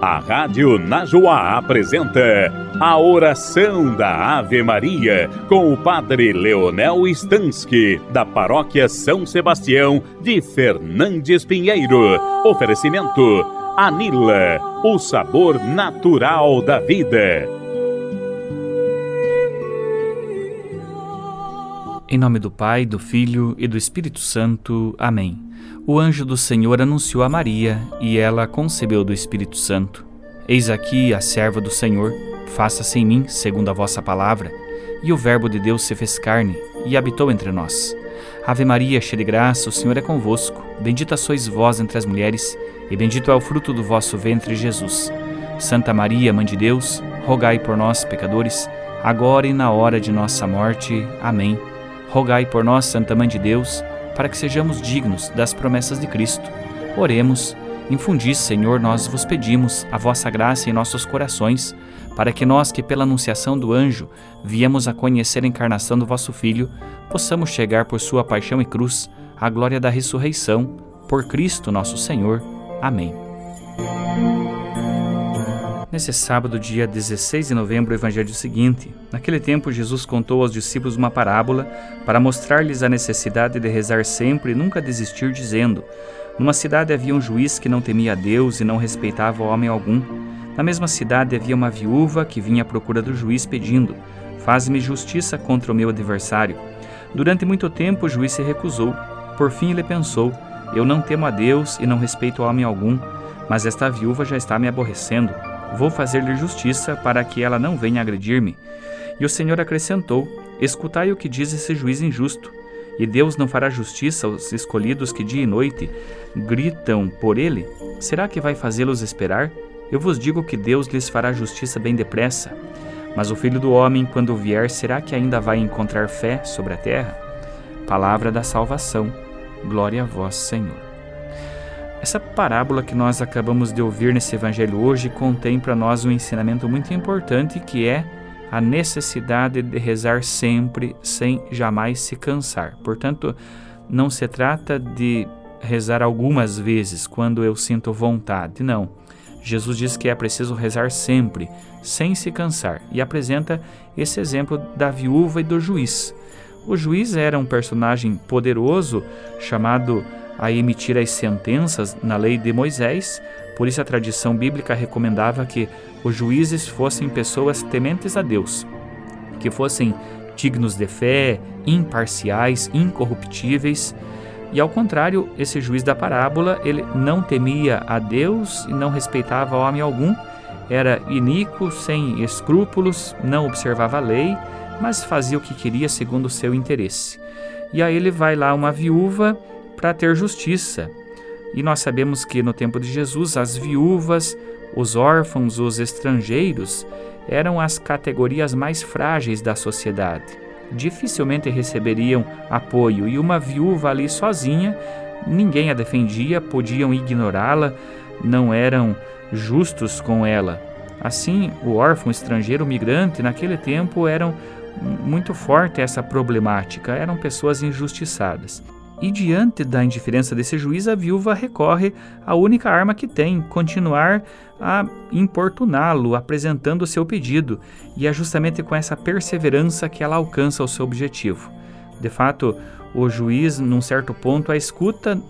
A Rádio Najoá apresenta a oração da Ave Maria com o Padre Leonel Stansky, da Paróquia São Sebastião de Fernandes Pinheiro. Oferecimento Anila, o sabor natural da vida. Em nome do Pai, do Filho e do Espírito Santo. Amém o anjo do Senhor anunciou a Maria e ela concebeu do Espírito Santo. Eis aqui a serva do Senhor, faça-se em mim segundo a vossa palavra. E o Verbo de Deus se fez carne e habitou entre nós. Ave Maria, cheia de graça, o Senhor é convosco. Bendita sois vós entre as mulheres, e bendito é o fruto do vosso ventre, Jesus. Santa Maria, Mãe de Deus, rogai por nós, pecadores, agora e na hora de nossa morte. Amém. Rogai por nós, Santa Mãe de Deus, para que sejamos dignos das promessas de Cristo. Oremos, infundi, Senhor, nós vos pedimos a vossa graça em nossos corações, para que nós que pela anunciação do anjo viemos a conhecer a encarnação do vosso Filho, possamos chegar por sua paixão e cruz à glória da ressurreição, por Cristo nosso Senhor. Amém. Nesse sábado, dia 16 de novembro, o evangelho seguinte: Naquele tempo, Jesus contou aos discípulos uma parábola para mostrar-lhes a necessidade de rezar sempre e nunca desistir, dizendo: Numa cidade havia um juiz que não temia a Deus e não respeitava homem algum. Na mesma cidade havia uma viúva que vinha à procura do juiz pedindo: Faz-me justiça contra o meu adversário. Durante muito tempo o juiz se recusou. Por fim ele pensou: Eu não temo a Deus e não respeito homem algum, mas esta viúva já está me aborrecendo. Vou fazer-lhe justiça para que ela não venha agredir-me. E o Senhor acrescentou: Escutai o que diz esse juiz injusto. E Deus não fará justiça aos escolhidos que dia e noite gritam por ele? Será que vai fazê-los esperar? Eu vos digo que Deus lhes fará justiça bem depressa. Mas o filho do homem, quando vier, será que ainda vai encontrar fé sobre a terra? Palavra da salvação. Glória a vós, Senhor. Essa parábola que nós acabamos de ouvir nesse evangelho hoje contém para nós um ensinamento muito importante que é a necessidade de rezar sempre sem jamais se cansar. Portanto, não se trata de rezar algumas vezes quando eu sinto vontade, não. Jesus diz que é preciso rezar sempre, sem se cansar, e apresenta esse exemplo da viúva e do juiz. O juiz era um personagem poderoso chamado a emitir as sentenças na lei de Moisés, por isso a tradição bíblica recomendava que os juízes fossem pessoas tementes a Deus, que fossem dignos de fé, imparciais, incorruptíveis. E ao contrário, esse juiz da parábola, ele não temia a Deus e não respeitava homem algum, era iníquo, sem escrúpulos, não observava a lei, mas fazia o que queria segundo o seu interesse. E aí ele vai lá uma viúva para ter justiça. E nós sabemos que no tempo de Jesus, as viúvas, os órfãos, os estrangeiros eram as categorias mais frágeis da sociedade. Dificilmente receberiam apoio e uma viúva ali sozinha, ninguém a defendia, podiam ignorá-la, não eram justos com ela. Assim, o órfão estrangeiro, migrante, naquele tempo eram muito forte essa problemática, eram pessoas injustiçadas. E diante da indiferença desse juiz, a viúva recorre à única arma que tem, continuar a importuná-lo, apresentando o seu pedido, e é justamente com essa perseverança que ela alcança o seu objetivo. De fato, o juiz, num certo ponto, a escuta,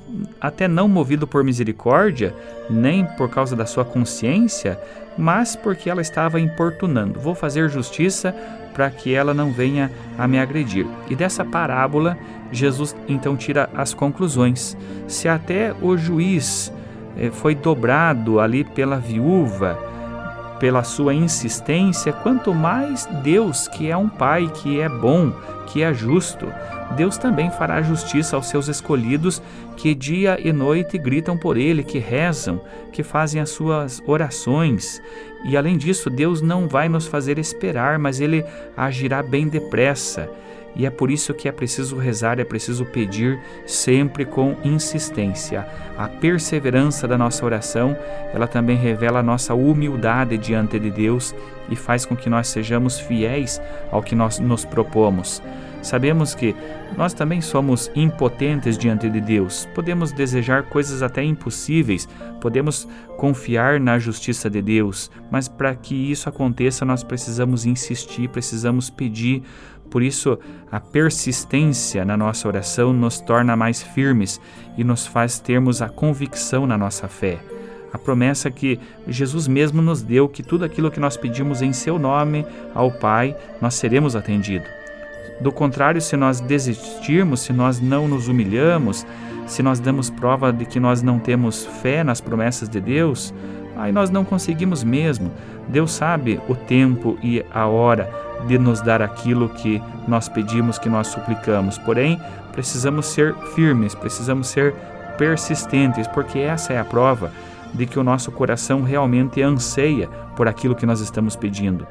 até não movido por misericórdia, nem por causa da sua consciência, mas porque ela estava importunando. Vou fazer justiça para que ela não venha a me agredir. E dessa parábola, Jesus então tira as conclusões. Se até o juiz eh, foi dobrado ali pela viúva, pela sua insistência, quanto mais Deus, que é um Pai, que é bom, que é justo, Deus também fará justiça aos seus escolhidos que dia e noite gritam por Ele, que rezam, que fazem as suas orações. E além disso, Deus não vai nos fazer esperar, mas Ele agirá bem depressa. E é por isso que é preciso rezar, é preciso pedir sempre com insistência. A perseverança da nossa oração, ela também revela a nossa humildade diante de Deus e faz com que nós sejamos fiéis ao que nós nos propomos. Sabemos que nós também somos impotentes diante de Deus. Podemos desejar coisas até impossíveis, podemos confiar na justiça de Deus, mas para que isso aconteça, nós precisamos insistir, precisamos pedir. Por isso, a persistência na nossa oração nos torna mais firmes e nos faz termos a convicção na nossa fé a promessa que Jesus mesmo nos deu que tudo aquilo que nós pedimos em seu nome ao Pai, nós seremos atendidos. Do contrário, se nós desistirmos, se nós não nos humilhamos, se nós damos prova de que nós não temos fé nas promessas de Deus, aí nós não conseguimos mesmo. Deus sabe o tempo e a hora de nos dar aquilo que nós pedimos, que nós suplicamos. Porém, precisamos ser firmes, precisamos ser persistentes, porque essa é a prova de que o nosso coração realmente anseia por aquilo que nós estamos pedindo.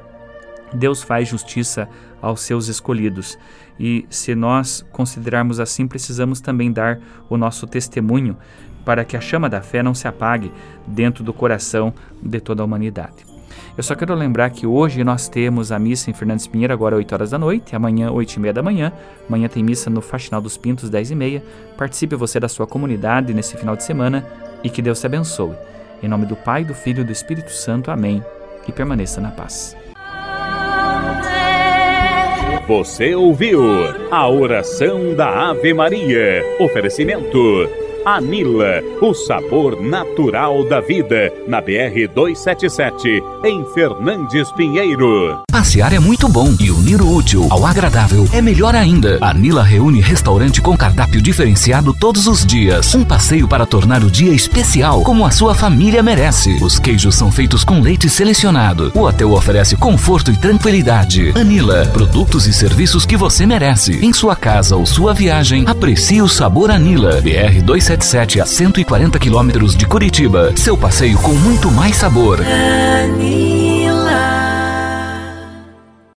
Deus faz justiça aos seus escolhidos. E se nós considerarmos assim, precisamos também dar o nosso testemunho para que a chama da fé não se apague dentro do coração de toda a humanidade. Eu só quero lembrar que hoje nós temos a missa em Fernandes Pinheiro, agora 8 horas da noite, amanhã 8 e meia da manhã. Amanhã tem missa no Faxinal dos Pintos, 10 e meia. Participe você da sua comunidade nesse final de semana e que Deus te abençoe. Em nome do Pai, do Filho e do Espírito Santo. Amém. E permaneça na paz. Você ouviu a oração da Ave Maria. Oferecimento Anila, o sabor natural da vida, na BR 277, em Fernandes Pinheiro. Passear é muito bom e unir o útil ao agradável é melhor ainda. Anila reúne restaurante com cardápio diferenciado todos os dias. Um passeio para tornar o dia especial, como a sua família merece. Os queijos são feitos com leite selecionado. O hotel oferece conforto e tranquilidade. Anila, produtos e serviços que você merece. Em sua casa ou sua viagem, aprecie o sabor Anila. BR 277 177 a 140 quilômetros de Curitiba. Seu passeio com muito mais sabor.